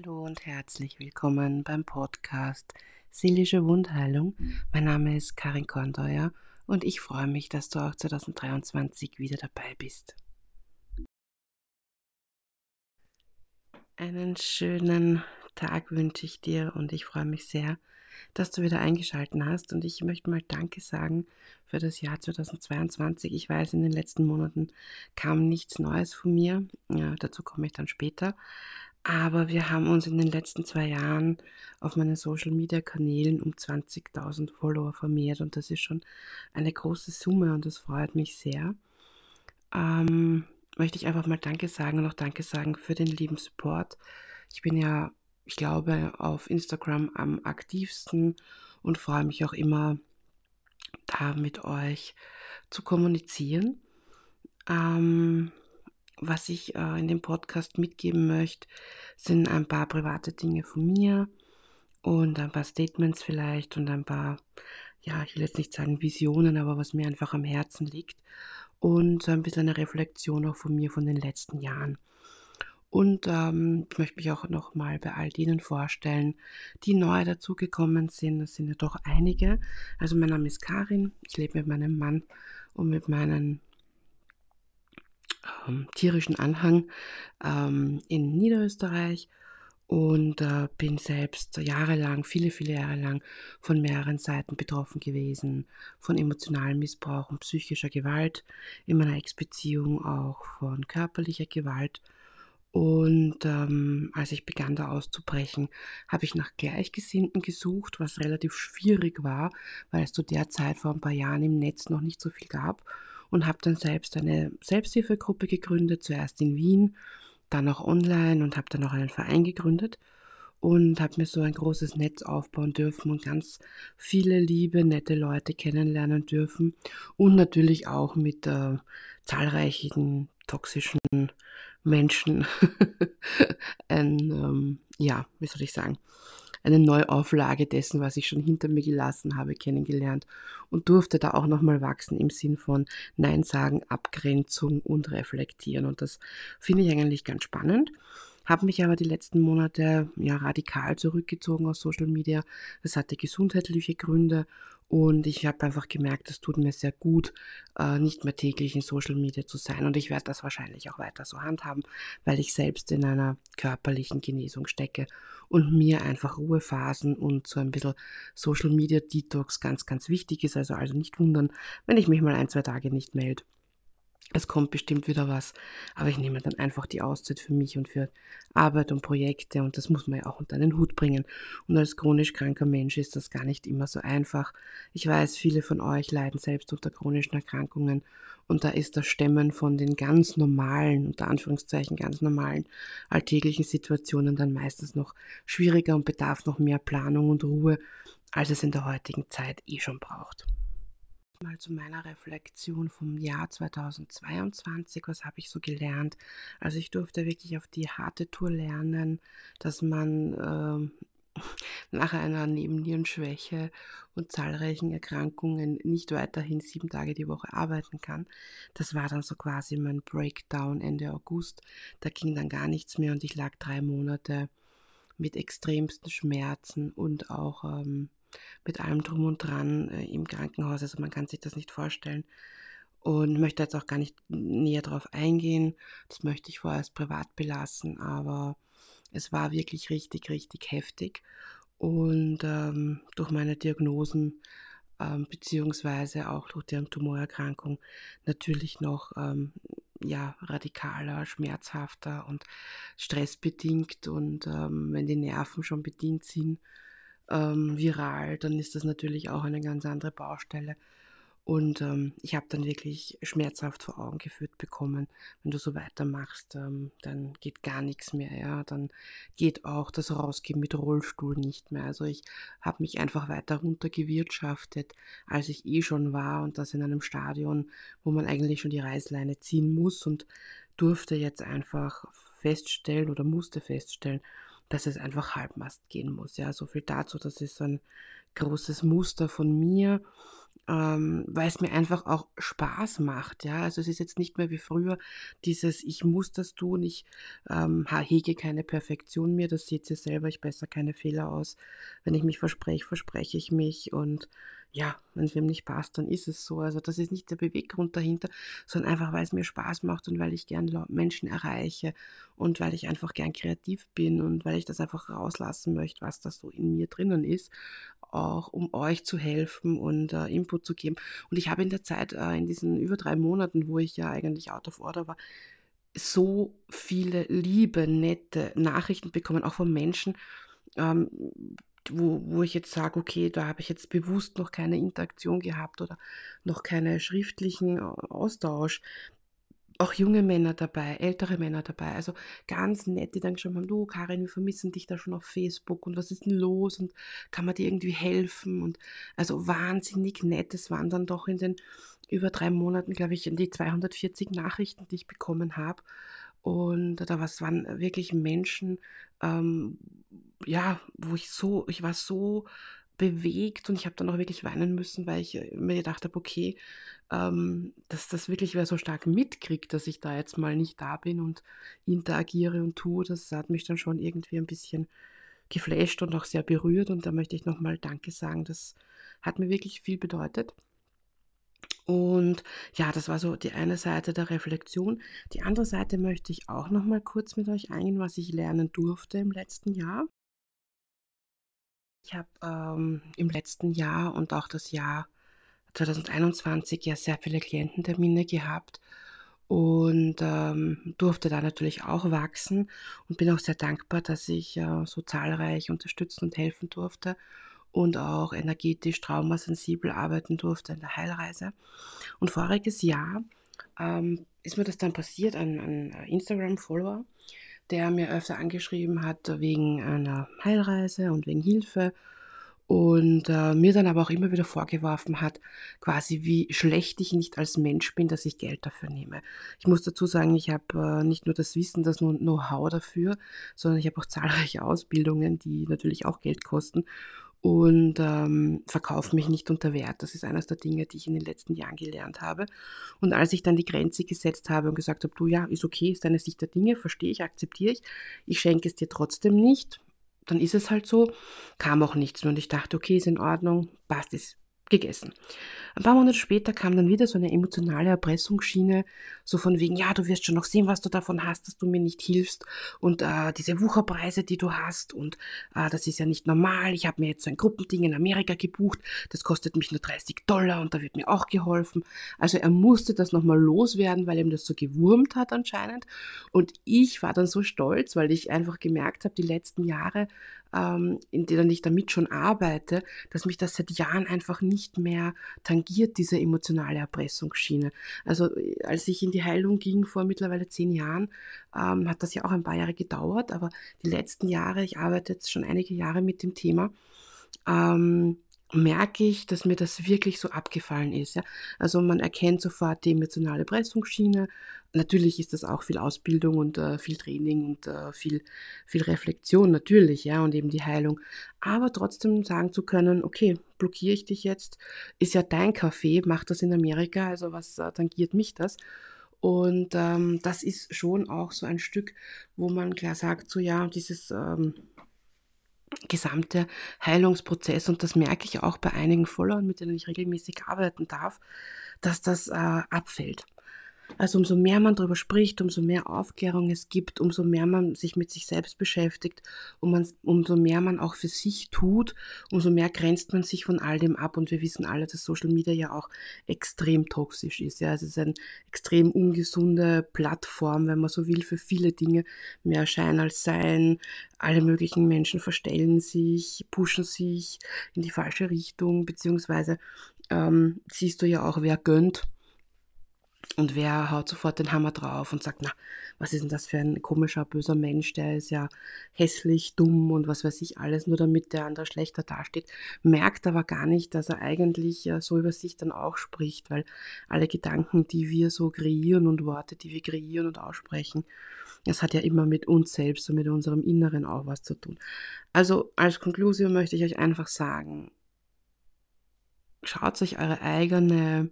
Hallo und herzlich willkommen beim Podcast Seelische Wundheilung. Mein Name ist Karin Korndeuer und ich freue mich, dass du auch 2023 wieder dabei bist. Einen schönen Tag wünsche ich dir und ich freue mich sehr, dass du wieder eingeschaltet hast und ich möchte mal Danke sagen für das Jahr 2022. Ich weiß, in den letzten Monaten kam nichts Neues von mir, ja, dazu komme ich dann später, aber wir haben uns in den letzten zwei Jahren auf meinen Social-Media-Kanälen um 20.000 Follower vermehrt und das ist schon eine große Summe und das freut mich sehr. Ähm, möchte ich einfach mal Danke sagen und auch Danke sagen für den lieben Support. Ich bin ja, ich glaube, auf Instagram am aktivsten und freue mich auch immer, da mit euch zu kommunizieren. Ähm, was ich äh, in dem Podcast mitgeben möchte, sind ein paar private Dinge von mir und ein paar Statements vielleicht und ein paar, ja, ich will jetzt nicht sagen Visionen, aber was mir einfach am Herzen liegt und so ein bisschen eine Reflexion auch von mir von den letzten Jahren. Und ähm, ich möchte mich auch nochmal bei all denen vorstellen, die neu dazugekommen sind. Es sind ja doch einige. Also mein Name ist Karin, ich lebe mit meinem Mann und mit meinen ähm, tierischen Anhang ähm, in Niederösterreich. Und äh, bin selbst jahrelang, viele, viele Jahre lang von mehreren Seiten betroffen gewesen, von emotionalem Missbrauch und psychischer Gewalt. In meiner Ex-Beziehung, auch von körperlicher Gewalt. Und ähm, als ich begann da auszubrechen, habe ich nach Gleichgesinnten gesucht, was relativ schwierig war, weil es zu der Zeit vor ein paar Jahren im Netz noch nicht so viel gab und habe dann selbst eine Selbsthilfegruppe gegründet, zuerst in Wien, dann auch online und habe dann auch einen Verein gegründet und habe mir so ein großes Netz aufbauen dürfen und ganz viele liebe, nette Leute kennenlernen dürfen und natürlich auch mit äh, zahlreichen toxischen Menschen ein, ähm, ja, wie soll ich sagen, eine Neuauflage dessen, was ich schon hinter mir gelassen habe, kennengelernt und durfte da auch nochmal wachsen im Sinn von Nein sagen, Abgrenzung und reflektieren. Und das finde ich eigentlich ganz spannend habe mich aber die letzten Monate ja radikal zurückgezogen aus Social Media. Das hatte gesundheitliche Gründe und ich habe einfach gemerkt, es tut mir sehr gut, äh, nicht mehr täglich in Social Media zu sein. Und ich werde das wahrscheinlich auch weiter so handhaben, weil ich selbst in einer körperlichen Genesung stecke und mir einfach Ruhephasen und so ein bisschen Social Media Detox ganz, ganz wichtig ist. Also, also nicht wundern, wenn ich mich mal ein, zwei Tage nicht melde es kommt bestimmt wieder was, aber ich nehme dann einfach die Auszeit für mich und für Arbeit und Projekte und das muss man ja auch unter einen Hut bringen. Und als chronisch kranker Mensch ist das gar nicht immer so einfach. Ich weiß, viele von euch leiden selbst unter chronischen Erkrankungen und da ist das Stemmen von den ganz normalen, unter Anführungszeichen ganz normalen alltäglichen Situationen dann meistens noch schwieriger und bedarf noch mehr Planung und Ruhe, als es in der heutigen Zeit eh schon braucht mal zu meiner Reflexion vom Jahr 2022. Was habe ich so gelernt? Also ich durfte wirklich auf die harte Tour lernen, dass man äh, nach einer Nebennierenschwäche und zahlreichen Erkrankungen nicht weiterhin sieben Tage die Woche arbeiten kann. Das war dann so quasi mein Breakdown Ende August. Da ging dann gar nichts mehr und ich lag drei Monate mit extremsten Schmerzen und auch ähm, mit allem drum und dran äh, im Krankenhaus. Also man kann sich das nicht vorstellen. Und möchte jetzt auch gar nicht näher darauf eingehen. Das möchte ich vorerst privat belassen, aber es war wirklich richtig, richtig heftig. Und ähm, durch meine Diagnosen ähm, beziehungsweise auch durch die Tumorerkrankung natürlich noch ähm, ja, radikaler, schmerzhafter und stressbedingt. Und ähm, wenn die Nerven schon bedient sind, ähm, viral, dann ist das natürlich auch eine ganz andere Baustelle. Und ähm, ich habe dann wirklich schmerzhaft vor Augen geführt bekommen, wenn du so weitermachst, ähm, dann geht gar nichts mehr, ja, dann geht auch das Rausgehen mit Rollstuhl nicht mehr. Also ich habe mich einfach weiter runtergewirtschaftet, als ich eh schon war und das in einem Stadion, wo man eigentlich schon die Reißleine ziehen muss und durfte jetzt einfach feststellen oder musste feststellen, dass es einfach Halbmast gehen muss. Ja, so viel dazu. Das ist so ein großes Muster von mir, ähm, weil es mir einfach auch Spaß macht. Ja, also es ist jetzt nicht mehr wie früher dieses, ich muss das tun, ich ähm, hege keine Perfektion mehr, das seht ihr selber, ich besser keine Fehler aus. Wenn ich mich verspreche, verspreche ich mich und ja, wenn es wem nicht passt, dann ist es so. Also das ist nicht der Beweggrund dahinter, sondern einfach, weil es mir Spaß macht und weil ich gern Menschen erreiche und weil ich einfach gern kreativ bin und weil ich das einfach rauslassen möchte, was da so in mir drinnen ist auch um euch zu helfen und äh, Input zu geben. Und ich habe in der Zeit, äh, in diesen über drei Monaten, wo ich ja eigentlich out of order war, so viele liebe, nette Nachrichten bekommen, auch von Menschen, ähm, wo, wo ich jetzt sage, okay, da habe ich jetzt bewusst noch keine Interaktion gehabt oder noch keine schriftlichen Austausch. Auch junge Männer dabei, ältere Männer dabei, also ganz nett, die dann geschrieben haben, du Karin, wir vermissen dich da schon auf Facebook und was ist denn los und kann man dir irgendwie helfen? Und also wahnsinnig nett, es waren dann doch in den über drei Monaten, glaube ich, die 240 Nachrichten, die ich bekommen habe und da was waren wirklich Menschen, ähm, ja, wo ich so, ich war so bewegt und ich habe dann auch wirklich weinen müssen, weil ich äh, mir gedacht habe, okay, ähm, dass das wirklich wer so stark mitkriegt, dass ich da jetzt mal nicht da bin und interagiere und tue, das hat mich dann schon irgendwie ein bisschen geflasht und auch sehr berührt und da möchte ich nochmal Danke sagen, das hat mir wirklich viel bedeutet. Und ja, das war so die eine Seite der Reflexion. Die andere Seite möchte ich auch noch mal kurz mit euch eingehen, was ich lernen durfte im letzten Jahr. Ich habe ähm, im letzten Jahr und auch das Jahr 2021 ja sehr viele Kliententermine gehabt und ähm, durfte da natürlich auch wachsen und bin auch sehr dankbar, dass ich äh, so zahlreich unterstützen und helfen durfte und auch energetisch traumasensibel arbeiten durfte in der Heilreise. Und voriges Jahr ähm, ist mir das dann passiert, ein, ein Instagram-Follower, der mir öfter angeschrieben hat wegen einer Heilreise und wegen Hilfe und äh, mir dann aber auch immer wieder vorgeworfen hat, quasi wie schlecht ich nicht als Mensch bin, dass ich Geld dafür nehme. Ich muss dazu sagen, ich habe äh, nicht nur das Wissen, das Know-how dafür, sondern ich habe auch zahlreiche Ausbildungen, die natürlich auch Geld kosten und ähm, verkaufe mich nicht unter Wert. Das ist eines der Dinge, die ich in den letzten Jahren gelernt habe. Und als ich dann die Grenze gesetzt habe und gesagt habe, du ja, ist okay, ist deine Sicht der Dinge, verstehe ich, akzeptiere ich, ich schenke es dir trotzdem nicht, dann ist es halt so, kam auch nichts und ich dachte, okay, ist in Ordnung, passt, ist gegessen. Ein paar Monate später kam dann wieder so eine emotionale Erpressungsschiene, so von wegen, ja, du wirst schon noch sehen, was du davon hast, dass du mir nicht hilfst und äh, diese Wucherpreise, die du hast und äh, das ist ja nicht normal. Ich habe mir jetzt so ein Gruppending in Amerika gebucht, das kostet mich nur 30 Dollar und da wird mir auch geholfen. Also er musste das nochmal loswerden, weil ihm das so gewurmt hat anscheinend und ich war dann so stolz, weil ich einfach gemerkt habe, die letzten Jahre ähm, in denen ich damit schon arbeite, dass mich das seit Jahren einfach nicht mehr tangiert, diese emotionale Erpressungsschiene. Also äh, als ich in die Heilung ging vor mittlerweile zehn Jahren, ähm, hat das ja auch ein paar Jahre gedauert, aber die letzten Jahre, ich arbeite jetzt schon einige Jahre mit dem Thema, ähm, merke ich, dass mir das wirklich so abgefallen ist. Ja? Also man erkennt sofort die emotionale Pressungsschiene. Natürlich ist das auch viel Ausbildung und äh, viel Training und äh, viel, viel Reflexion, natürlich, ja, und eben die Heilung. Aber trotzdem sagen zu können, okay, blockiere ich dich jetzt, ist ja dein Kaffee, mach das in Amerika, also was äh, tangiert mich das? Und ähm, das ist schon auch so ein Stück, wo man klar sagt, so ja, dieses ähm, gesamte Heilungsprozess und das merke ich auch bei einigen Followern, mit denen ich regelmäßig arbeiten darf, dass das äh, abfällt. Also umso mehr man darüber spricht, umso mehr Aufklärung es gibt, umso mehr man sich mit sich selbst beschäftigt, um man, umso mehr man auch für sich tut, umso mehr grenzt man sich von all dem ab. Und wir wissen alle, dass Social Media ja auch extrem toxisch ist. Ja, es ist eine extrem ungesunde Plattform, wenn man so will, für viele Dinge. Mehr Schein als Sein. Alle möglichen Menschen verstellen sich, pushen sich in die falsche Richtung, beziehungsweise ähm, siehst du ja auch, wer gönnt und wer haut sofort den Hammer drauf und sagt, na, was ist denn das für ein komischer, böser Mensch, der ist ja hässlich, dumm und was weiß ich alles, nur damit der andere schlechter dasteht, merkt aber gar nicht, dass er eigentlich so über sich dann auch spricht, weil alle Gedanken, die wir so kreieren und Worte, die wir kreieren und aussprechen, das hat ja immer mit uns selbst und mit unserem Inneren auch was zu tun. Also als Konklusion möchte ich euch einfach sagen, schaut euch eure eigene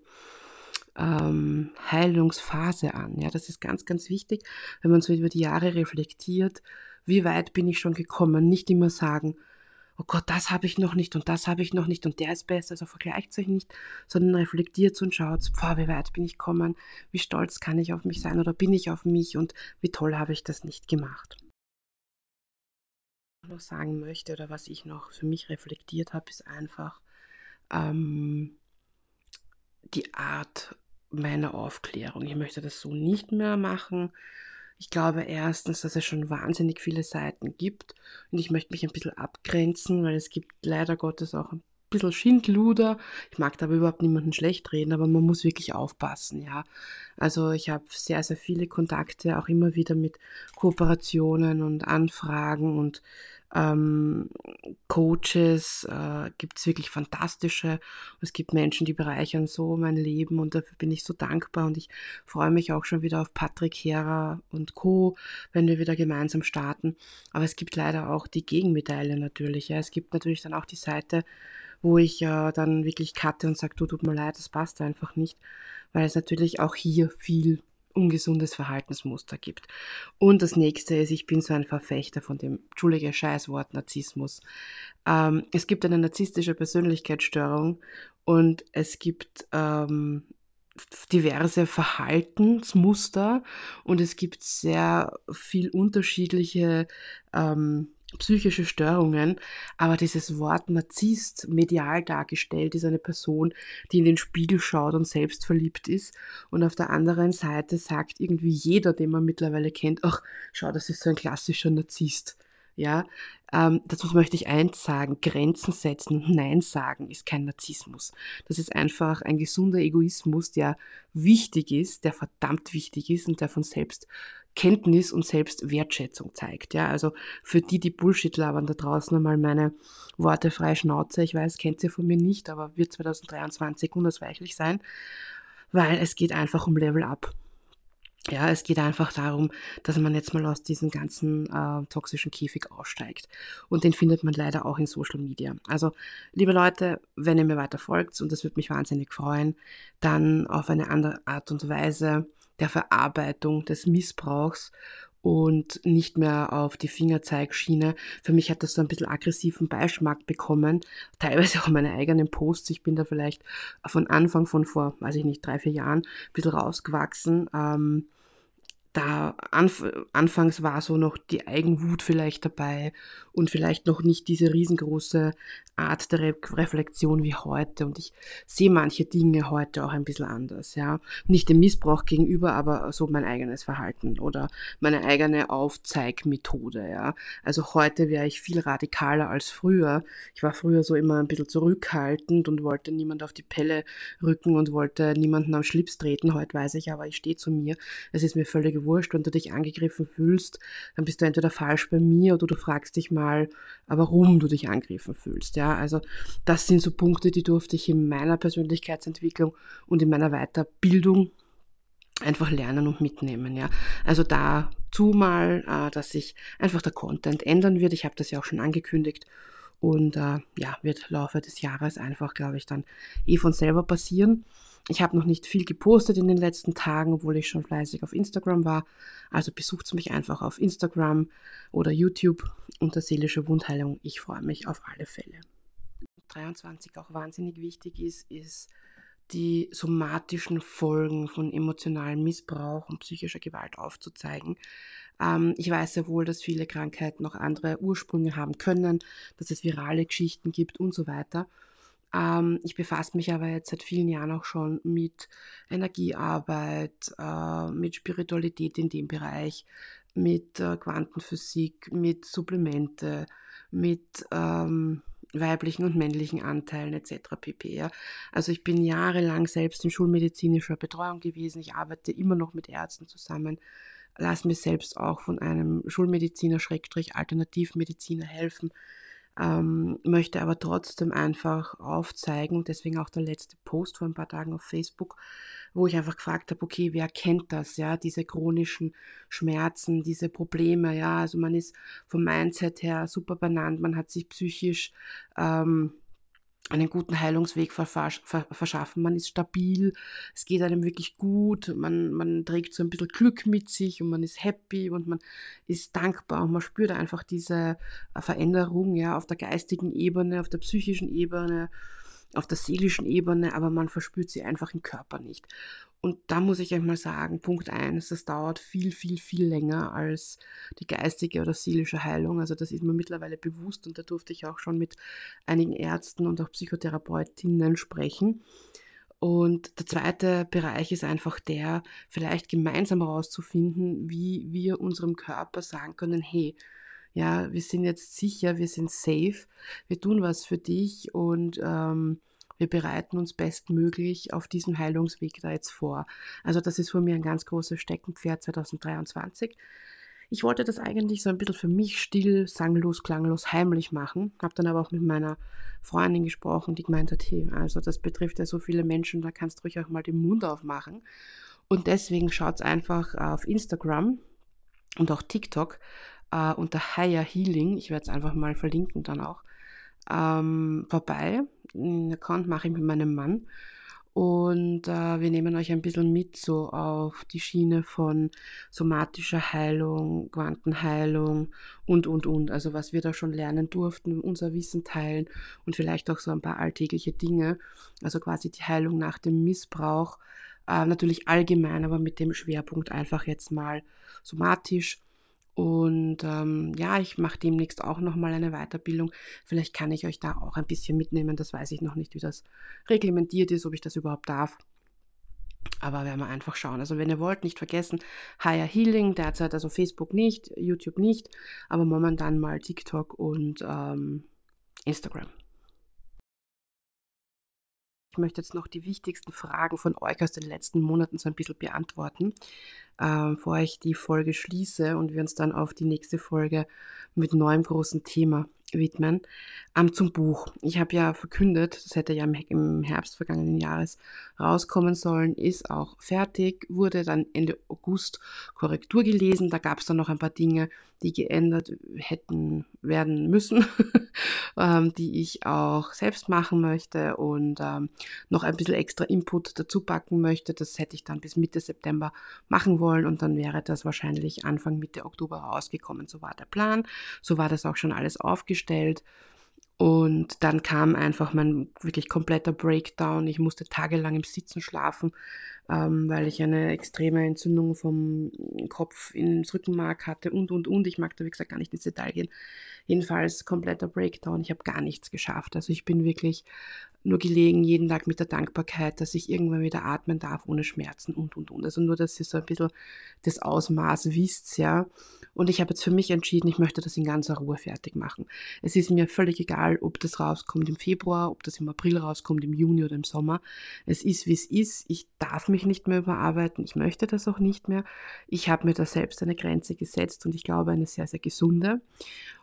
ähm, Heilungsphase an. Ja, das ist ganz, ganz wichtig, wenn man so über die Jahre reflektiert, wie weit bin ich schon gekommen. Nicht immer sagen, oh Gott, das habe ich noch nicht und das habe ich noch nicht und der ist besser, also vergleicht euch nicht, sondern reflektiert und schaut, boah, wie weit bin ich gekommen, wie stolz kann ich auf mich sein oder bin ich auf mich und wie toll habe ich das nicht gemacht. Was ich noch sagen möchte oder was ich noch für mich reflektiert habe, ist einfach ähm, die Art meiner Aufklärung. Ich möchte das so nicht mehr machen. Ich glaube erstens, dass es schon wahnsinnig viele Seiten gibt und ich möchte mich ein bisschen abgrenzen, weil es gibt leider Gottes auch ein bisschen Schindluder. Ich mag da überhaupt niemanden schlecht reden, aber man muss wirklich aufpassen, ja. Also ich habe sehr, sehr viele Kontakte, auch immer wieder mit Kooperationen und Anfragen und ähm, Coaches, äh, gibt es wirklich fantastische. Es gibt Menschen, die bereichern so mein Leben und dafür bin ich so dankbar und ich freue mich auch schon wieder auf Patrick Hera und Co., wenn wir wieder gemeinsam starten. Aber es gibt leider auch die Gegenmedaille natürlich. Ja. Es gibt natürlich dann auch die Seite, wo ich äh, dann wirklich cutte und sage, du tut mir leid, das passt einfach nicht, weil es natürlich auch hier viel ungesundes Verhaltensmuster gibt. Und das nächste ist, ich bin so ein Verfechter von dem, entschuldige Scheißwort, Narzissmus. Ähm, es gibt eine narzisstische Persönlichkeitsstörung und es gibt ähm, diverse Verhaltensmuster und es gibt sehr viel unterschiedliche ähm, psychische Störungen, aber dieses Wort Narzisst medial dargestellt ist eine Person, die in den Spiegel schaut und selbst verliebt ist und auf der anderen Seite sagt irgendwie jeder, den man mittlerweile kennt, ach, schau, das ist so ein klassischer Narzisst. Ja, ähm, dazu möchte ich eins sagen, Grenzen setzen und Nein sagen ist kein Narzissmus. Das ist einfach ein gesunder Egoismus, der wichtig ist, der verdammt wichtig ist und der von selbst Kenntnis und Selbstwertschätzung zeigt. Ja, also für die, die Bullshit labern da draußen einmal meine Worte frei Schnauze. Ich weiß, kennt sie von mir nicht, aber wird 2023 unausweichlich sein, weil es geht einfach um Level Up. Ja, es geht einfach darum, dass man jetzt mal aus diesem ganzen äh, toxischen Käfig aussteigt. Und den findet man leider auch in Social Media. Also, liebe Leute, wenn ihr mir weiter folgt, und das würde mich wahnsinnig freuen, dann auf eine andere Art und Weise der Verarbeitung des Missbrauchs und nicht mehr auf die Fingerzeigschiene. Für mich hat das so ein bisschen aggressiven Beischmack bekommen, teilweise auch meine eigenen Posts. Ich bin da vielleicht von Anfang von vor, weiß ich nicht, drei, vier Jahren ein bisschen rausgewachsen. Ähm, da anf anfangs war so noch die Eigenwut vielleicht dabei und vielleicht noch nicht diese riesengroße Art der Re Reflexion wie heute. Und ich sehe manche Dinge heute auch ein bisschen anders, ja. Nicht dem Missbrauch gegenüber, aber so mein eigenes Verhalten oder meine eigene Aufzeigmethode, ja. Also heute wäre ich viel radikaler als früher. Ich war früher so immer ein bisschen zurückhaltend und wollte niemand auf die Pelle rücken und wollte niemanden am Schlips treten. Heute weiß ich aber, ich stehe zu mir. Es ist mir völlig wurscht, wenn du dich angegriffen fühlst, dann bist du entweder falsch bei mir oder du fragst dich mal, warum du dich angegriffen fühlst. Ja, also das sind so Punkte, die durfte ich in meiner Persönlichkeitsentwicklung und in meiner Weiterbildung einfach lernen und mitnehmen. Ja, also dazu mal, äh, dass sich einfach der Content ändern wird. Ich habe das ja auch schon angekündigt und äh, ja, wird Laufe des Jahres einfach, glaube ich, dann eh von selber passieren. Ich habe noch nicht viel gepostet in den letzten Tagen, obwohl ich schon fleißig auf Instagram war. Also besucht mich einfach auf Instagram oder YouTube unter seelische Wundheilung. Ich freue mich auf alle Fälle. 23 auch wahnsinnig wichtig ist, ist die somatischen Folgen von emotionalem Missbrauch und psychischer Gewalt aufzuzeigen. Ähm, ich weiß sehr wohl, dass viele Krankheiten auch andere Ursprünge haben können, dass es virale Geschichten gibt und so weiter. Ähm, ich befasse mich aber jetzt seit vielen Jahren auch schon mit Energiearbeit, äh, mit Spiritualität in dem Bereich, mit äh, Quantenphysik, mit Supplemente, mit ähm, weiblichen und männlichen Anteilen etc. pp. Ja. Also ich bin jahrelang selbst in schulmedizinischer Betreuung gewesen. Ich arbeite immer noch mit Ärzten zusammen, lasse mir selbst auch von einem Schulmediziner, Schrägstrich Alternativmediziner helfen ähm, möchte aber trotzdem einfach aufzeigen, deswegen auch der letzte Post vor ein paar Tagen auf Facebook, wo ich einfach gefragt habe, okay, wer kennt das, ja, diese chronischen Schmerzen, diese Probleme, ja, also man ist vom Mindset her super benannt, man hat sich psychisch ähm, einen guten Heilungsweg verschaffen. Man ist stabil, es geht einem wirklich gut, man, man trägt so ein bisschen Glück mit sich und man ist happy und man ist dankbar und man spürt einfach diese äh, Veränderung ja, auf der geistigen Ebene, auf der psychischen Ebene, auf der seelischen Ebene, aber man verspürt sie einfach im Körper nicht. Und da muss ich euch mal sagen, Punkt 1, das dauert viel, viel, viel länger als die geistige oder seelische Heilung. Also das ist mir mittlerweile bewusst und da durfte ich auch schon mit einigen Ärzten und auch Psychotherapeutinnen sprechen. Und der zweite Bereich ist einfach der, vielleicht gemeinsam herauszufinden, wie wir unserem Körper sagen können, hey, ja, wir sind jetzt sicher, wir sind safe, wir tun was für dich und ähm, wir bereiten uns bestmöglich auf diesem Heilungsweg da jetzt vor. Also das ist von mir ein ganz großes Steckenpferd 2023. Ich wollte das eigentlich so ein bisschen für mich still, sanglos, klanglos, heimlich machen. Habe dann aber auch mit meiner Freundin gesprochen, die gemeint hat, hey, also das betrifft ja so viele Menschen, da kannst du ruhig auch mal den Mund aufmachen. Und deswegen schaut einfach auf Instagram und auch TikTok äh, unter Higher Healing. Ich werde es einfach mal verlinken dann auch ähm, vorbei. Den Account mache ich mit meinem Mann. Und äh, wir nehmen euch ein bisschen mit so auf die Schiene von somatischer Heilung, Quantenheilung und, und, und. Also was wir da schon lernen durften, unser Wissen teilen und vielleicht auch so ein paar alltägliche Dinge. Also quasi die Heilung nach dem Missbrauch. Äh, natürlich allgemein, aber mit dem Schwerpunkt einfach jetzt mal somatisch und ähm, ja, ich mache demnächst auch nochmal eine Weiterbildung. Vielleicht kann ich euch da auch ein bisschen mitnehmen. Das weiß ich noch nicht, wie das reglementiert ist, ob ich das überhaupt darf. Aber werden wir einfach schauen. Also wenn ihr wollt, nicht vergessen, Higher Healing, derzeit also Facebook nicht, YouTube nicht, aber momentan mal TikTok und ähm, Instagram. Ich möchte jetzt noch die wichtigsten Fragen von euch aus den letzten Monaten so ein bisschen beantworten äh, bevor ich die Folge schließe und wir uns dann auf die nächste Folge mit neuem großen Thema widmen. Ähm, zum Buch. Ich habe ja verkündet, das hätte ja im Herbst vergangenen Jahres rauskommen sollen, ist auch fertig, wurde dann Ende August Korrektur gelesen. Da gab es dann noch ein paar Dinge, die geändert hätten werden müssen, ähm, die ich auch selbst machen möchte und ähm, noch ein bisschen extra Input dazu packen möchte. Das hätte ich dann bis Mitte September machen wollen und dann wäre das wahrscheinlich Anfang Mitte Oktober rausgekommen. So war der Plan. So war das auch schon alles aufgestellt. Und dann kam einfach mein wirklich kompletter Breakdown. Ich musste tagelang im Sitzen schlafen, ähm, weil ich eine extreme Entzündung vom Kopf ins Rückenmark hatte und, und, und. Ich mag da, wie gesagt, gar nicht ins Detail gehen. Jedenfalls kompletter Breakdown. Ich habe gar nichts geschafft. Also ich bin wirklich nur gelegen, jeden Tag mit der Dankbarkeit, dass ich irgendwann wieder atmen darf ohne Schmerzen und, und, und. Also nur, dass ihr so ein bisschen das Ausmaß wisst, ja. Und ich habe jetzt für mich entschieden, ich möchte das in ganzer Ruhe fertig machen. Es ist mir völlig egal, ob das rauskommt im Februar, ob das im April rauskommt, im Juni oder im Sommer. Es ist, wie es ist. Ich darf mich nicht mehr überarbeiten. Ich möchte das auch nicht mehr. Ich habe mir da selbst eine Grenze gesetzt und ich glaube eine sehr, sehr gesunde.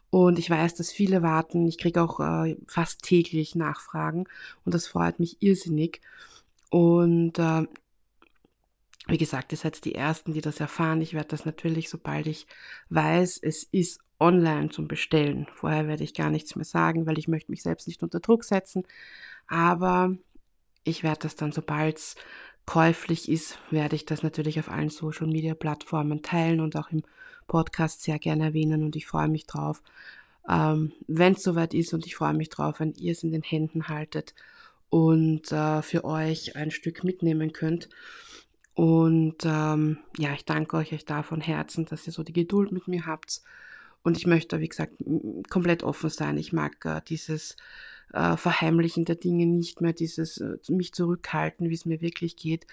Und ich weiß, dass viele warten. Ich kriege auch äh, fast täglich Nachfragen und das freut mich irrsinnig. Und äh, wie gesagt, ihr seid die Ersten, die das erfahren. Ich werde das natürlich, sobald ich weiß, es ist online zum Bestellen. Vorher werde ich gar nichts mehr sagen, weil ich möchte mich selbst nicht unter Druck setzen. Aber ich werde das dann, sobald es käuflich ist, werde ich das natürlich auf allen Social Media Plattformen teilen und auch im Podcast sehr gerne erwähnen und ich freue mich drauf, ähm, wenn es soweit ist und ich freue mich drauf, wenn ihr es in den Händen haltet und äh, für euch ein Stück mitnehmen könnt. Und ähm, ja, ich danke euch, euch da von Herzen, dass ihr so die Geduld mit mir habt. Und ich möchte, wie gesagt, komplett offen sein. Ich mag äh, dieses äh, Verheimlichen der Dinge nicht mehr, dieses äh, mich zurückhalten, wie es mir wirklich geht.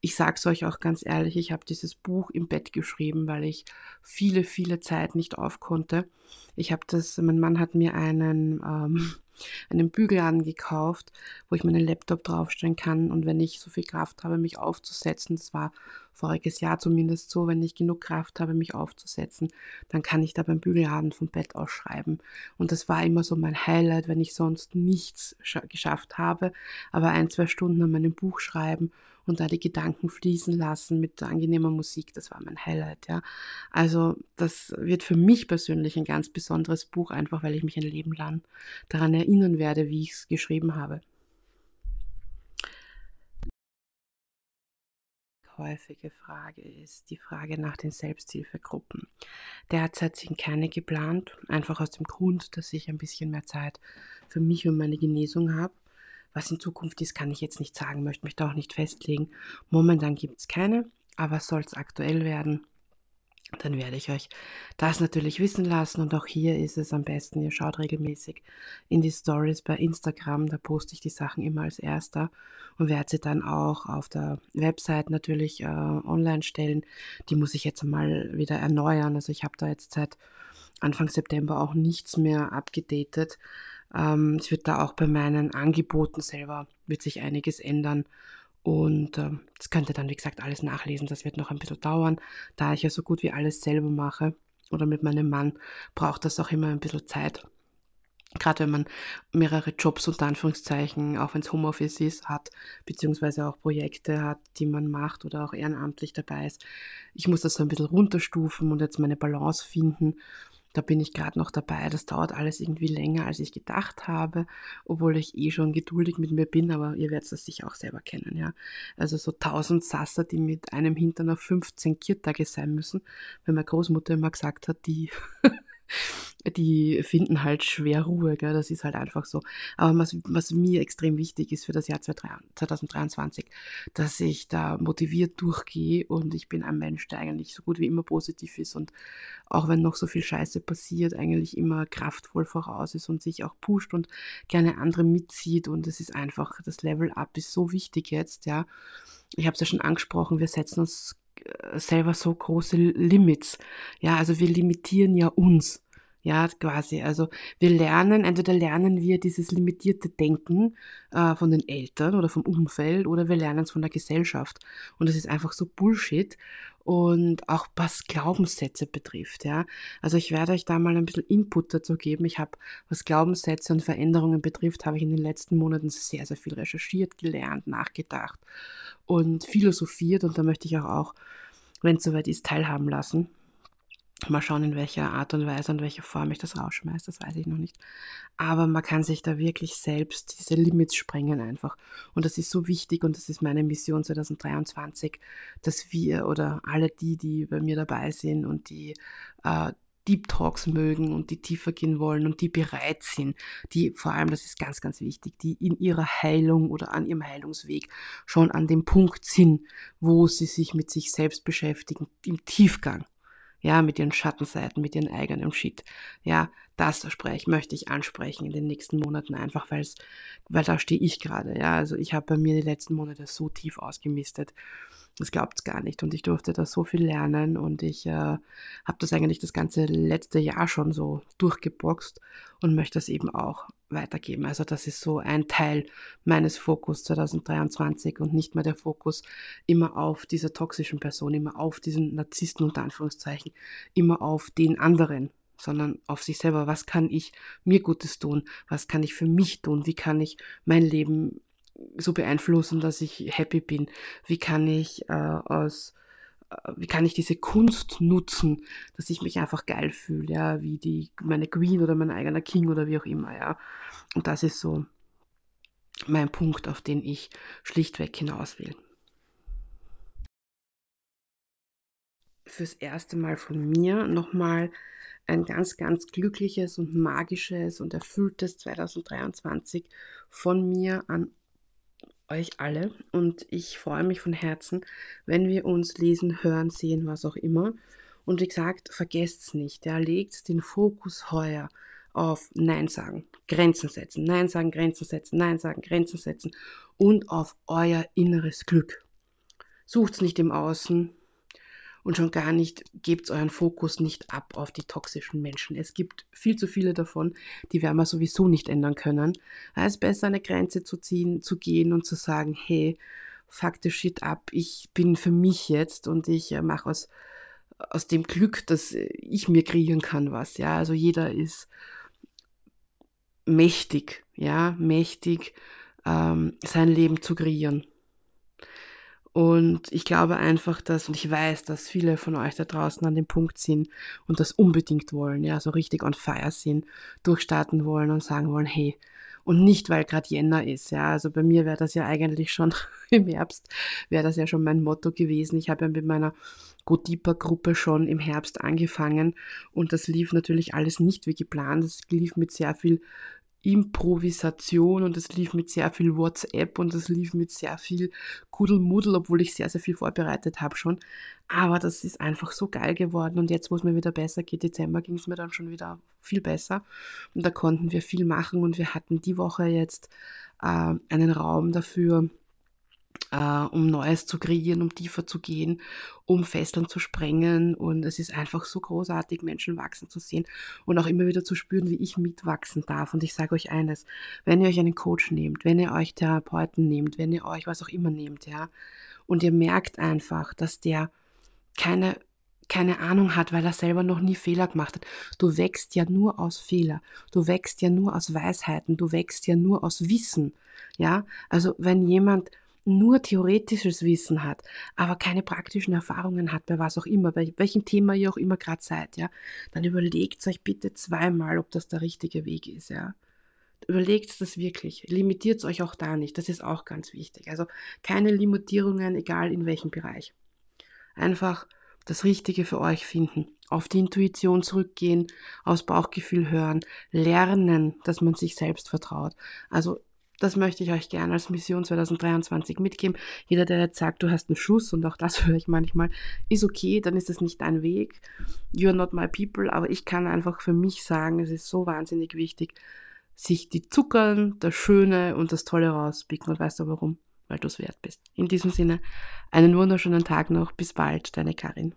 Ich sage es euch auch ganz ehrlich, ich habe dieses Buch im Bett geschrieben, weil ich viele, viele Zeit nicht auf konnte. Ich habe das, mein Mann hat mir einen ähm, einen Bügeladen gekauft, wo ich meinen Laptop draufstellen kann und wenn ich so viel Kraft habe, mich aufzusetzen, das war voriges Jahr zumindest so, wenn ich genug Kraft habe, mich aufzusetzen, dann kann ich da beim Bügeladen vom Bett aus schreiben. Und das war immer so mein Highlight, wenn ich sonst nichts geschafft habe, aber ein, zwei Stunden an meinem Buch schreiben und da die Gedanken fließen lassen mit angenehmer Musik. Das war mein Highlight, ja. Also das wird für mich persönlich ein ganz besonderes Buch, einfach weil ich mich ein Leben lang daran erinnern werde, wie ich es geschrieben habe. häufige Frage ist die Frage nach den Selbsthilfegruppen. Derzeit sind keine geplant, einfach aus dem Grund, dass ich ein bisschen mehr Zeit für mich und meine Genesung habe. Was in Zukunft ist, kann ich jetzt nicht sagen, möchte mich da auch nicht festlegen. Momentan gibt es keine, aber soll es aktuell werden, dann werde ich euch das natürlich wissen lassen. Und auch hier ist es am besten, ihr schaut regelmäßig in die Stories bei Instagram, da poste ich die Sachen immer als erster und werde sie dann auch auf der Website natürlich äh, online stellen. Die muss ich jetzt mal wieder erneuern. Also ich habe da jetzt seit Anfang September auch nichts mehr abgedatet. Ähm, es wird da auch bei meinen Angeboten selber, wird sich einiges ändern. Und äh, das könnt ihr dann, wie gesagt, alles nachlesen. Das wird noch ein bisschen dauern. Da ich ja so gut wie alles selber mache oder mit meinem Mann, braucht das auch immer ein bisschen Zeit. Gerade wenn man mehrere Jobs unter Anführungszeichen, auch wenn es Homeoffice ist, hat, beziehungsweise auch Projekte hat, die man macht oder auch ehrenamtlich dabei ist. Ich muss das so ein bisschen runterstufen und jetzt meine Balance finden da bin ich gerade noch dabei. Das dauert alles irgendwie länger, als ich gedacht habe, obwohl ich eh schon geduldig mit mir bin, aber ihr werdet das sicher auch selber kennen, ja. Also so tausend Sasser, die mit einem Hintern auf 15 Kiertage sein müssen, weil meine Großmutter immer gesagt hat, die die finden halt schwer Ruhe, gell? das ist halt einfach so. Aber was, was mir extrem wichtig ist für das Jahr 2023, dass ich da motiviert durchgehe und ich bin ein Mensch, der eigentlich so gut wie immer positiv ist und auch wenn noch so viel Scheiße passiert, eigentlich immer kraftvoll voraus ist und sich auch pusht und gerne andere mitzieht und es ist einfach, das Level Up ist so wichtig jetzt, ja. Ich habe es ja schon angesprochen, wir setzen uns selber so große Limits. Ja, also wir limitieren ja uns. Ja, quasi. Also wir lernen, entweder lernen wir dieses limitierte Denken äh, von den Eltern oder vom Umfeld oder wir lernen es von der Gesellschaft. Und das ist einfach so Bullshit. Und auch was Glaubenssätze betrifft, ja. Also ich werde euch da mal ein bisschen Input dazu geben. Ich habe, was Glaubenssätze und Veränderungen betrifft, habe ich in den letzten Monaten sehr, sehr viel recherchiert, gelernt, nachgedacht und philosophiert. Und da möchte ich auch, auch wenn es soweit ist, teilhaben lassen. Mal schauen, in welcher Art und Weise und welcher Form ich das rausschmeiße, das weiß ich noch nicht. Aber man kann sich da wirklich selbst diese Limits sprengen einfach. Und das ist so wichtig und das ist meine Mission 2023, dass wir oder alle die, die bei mir dabei sind und die äh, Deep Talks mögen und die tiefer gehen wollen und die bereit sind, die vor allem, das ist ganz, ganz wichtig, die in ihrer Heilung oder an ihrem Heilungsweg schon an dem Punkt sind, wo sie sich mit sich selbst beschäftigen, im Tiefgang ja, mit ihren Schattenseiten, mit ihren eigenen Shit. Ja, das spreche, möchte ich ansprechen in den nächsten Monaten einfach, weil's, weil da stehe ich gerade. Ja, also ich habe bei mir die letzten Monate so tief ausgemistet. Das glaubt es gar nicht. Und ich durfte da so viel lernen und ich äh, habe das eigentlich das ganze letzte Jahr schon so durchgeboxt und möchte das eben auch weitergeben. Also das ist so ein Teil meines Fokus 2023 und nicht mehr der Fokus immer auf dieser toxischen Person, immer auf diesen Narzissten unter Anführungszeichen, immer auf den anderen, sondern auf sich selber. Was kann ich mir Gutes tun? Was kann ich für mich tun? Wie kann ich mein Leben so beeinflussen, dass ich happy bin? Wie kann ich äh, aus wie kann ich diese Kunst nutzen, dass ich mich einfach geil fühle, ja, wie die, meine Queen oder mein eigener King oder wie auch immer, ja. Und das ist so mein Punkt, auf den ich schlichtweg hinaus will. Fürs erste Mal von mir nochmal ein ganz, ganz glückliches und magisches und erfülltes 2023 von mir an euch alle und ich freue mich von Herzen, wenn wir uns lesen, hören, sehen, was auch immer. Und wie gesagt, vergesst es nicht, ja, legt den Fokus heuer auf Nein sagen, Grenzen setzen, Nein sagen, Grenzen setzen, Nein sagen, Grenzen setzen und auf euer inneres Glück. Sucht es nicht im Außen, und schon gar nicht, gebt euren Fokus nicht ab auf die toxischen Menschen. Es gibt viel zu viele davon, die werden wir sowieso nicht ändern können. Es ist besser, eine Grenze zu ziehen, zu gehen und zu sagen, hey, fuck the shit ab, ich bin für mich jetzt und ich äh, mache aus, aus dem Glück, dass ich mir kreieren kann, was. Ja, also jeder ist mächtig, ja, mächtig, ähm, sein Leben zu kreieren. Und ich glaube einfach, dass, und ich weiß, dass viele von euch da draußen an dem Punkt sind und das unbedingt wollen, ja, so richtig on fire sind, durchstarten wollen und sagen wollen, hey, und nicht, weil gerade Jänner ist, ja. Also bei mir wäre das ja eigentlich schon im Herbst, wäre das ja schon mein Motto gewesen. Ich habe ja mit meiner Go Deeper Gruppe schon im Herbst angefangen und das lief natürlich alles nicht wie geplant. Das lief mit sehr viel Improvisation und es lief mit sehr viel WhatsApp und es lief mit sehr viel Kuddelmuddel, obwohl ich sehr, sehr viel vorbereitet habe schon. Aber das ist einfach so geil geworden und jetzt, wo es mir wieder besser geht, Dezember ging es mir dann schon wieder viel besser und da konnten wir viel machen und wir hatten die Woche jetzt äh, einen Raum dafür, äh, um Neues zu kreieren, um tiefer zu gehen, um Fesseln zu sprengen. Und es ist einfach so großartig, Menschen wachsen zu sehen und auch immer wieder zu spüren, wie ich mitwachsen darf. Und ich sage euch eines, wenn ihr euch einen Coach nehmt, wenn ihr euch Therapeuten nehmt, wenn ihr euch was auch immer nehmt, ja, und ihr merkt einfach, dass der keine keine Ahnung hat, weil er selber noch nie Fehler gemacht hat. Du wächst ja nur aus Fehler. Du wächst ja nur aus Weisheiten. Du wächst ja nur aus Wissen. Ja, also wenn jemand nur theoretisches Wissen hat, aber keine praktischen Erfahrungen hat, bei was auch immer, bei welchem Thema ihr auch immer gerade seid, ja, dann überlegt euch bitte zweimal, ob das der richtige Weg ist, ja. Überlegt das wirklich. Limitiert euch auch da nicht. Das ist auch ganz wichtig. Also keine Limitierungen, egal in welchem Bereich. Einfach das Richtige für euch finden. Auf die Intuition zurückgehen, aus Bauchgefühl hören, lernen, dass man sich selbst vertraut. Also das möchte ich euch gerne als Mission 2023 mitgeben. Jeder, der jetzt sagt, du hast einen Schuss, und auch das höre ich manchmal, ist okay, dann ist das nicht dein Weg. You're not my people, aber ich kann einfach für mich sagen, es ist so wahnsinnig wichtig, sich die Zuckern, das Schöne und das Tolle rauspicken. Und weißt du warum? Weil du es wert bist. In diesem Sinne, einen wunderschönen Tag noch. Bis bald, deine Karin.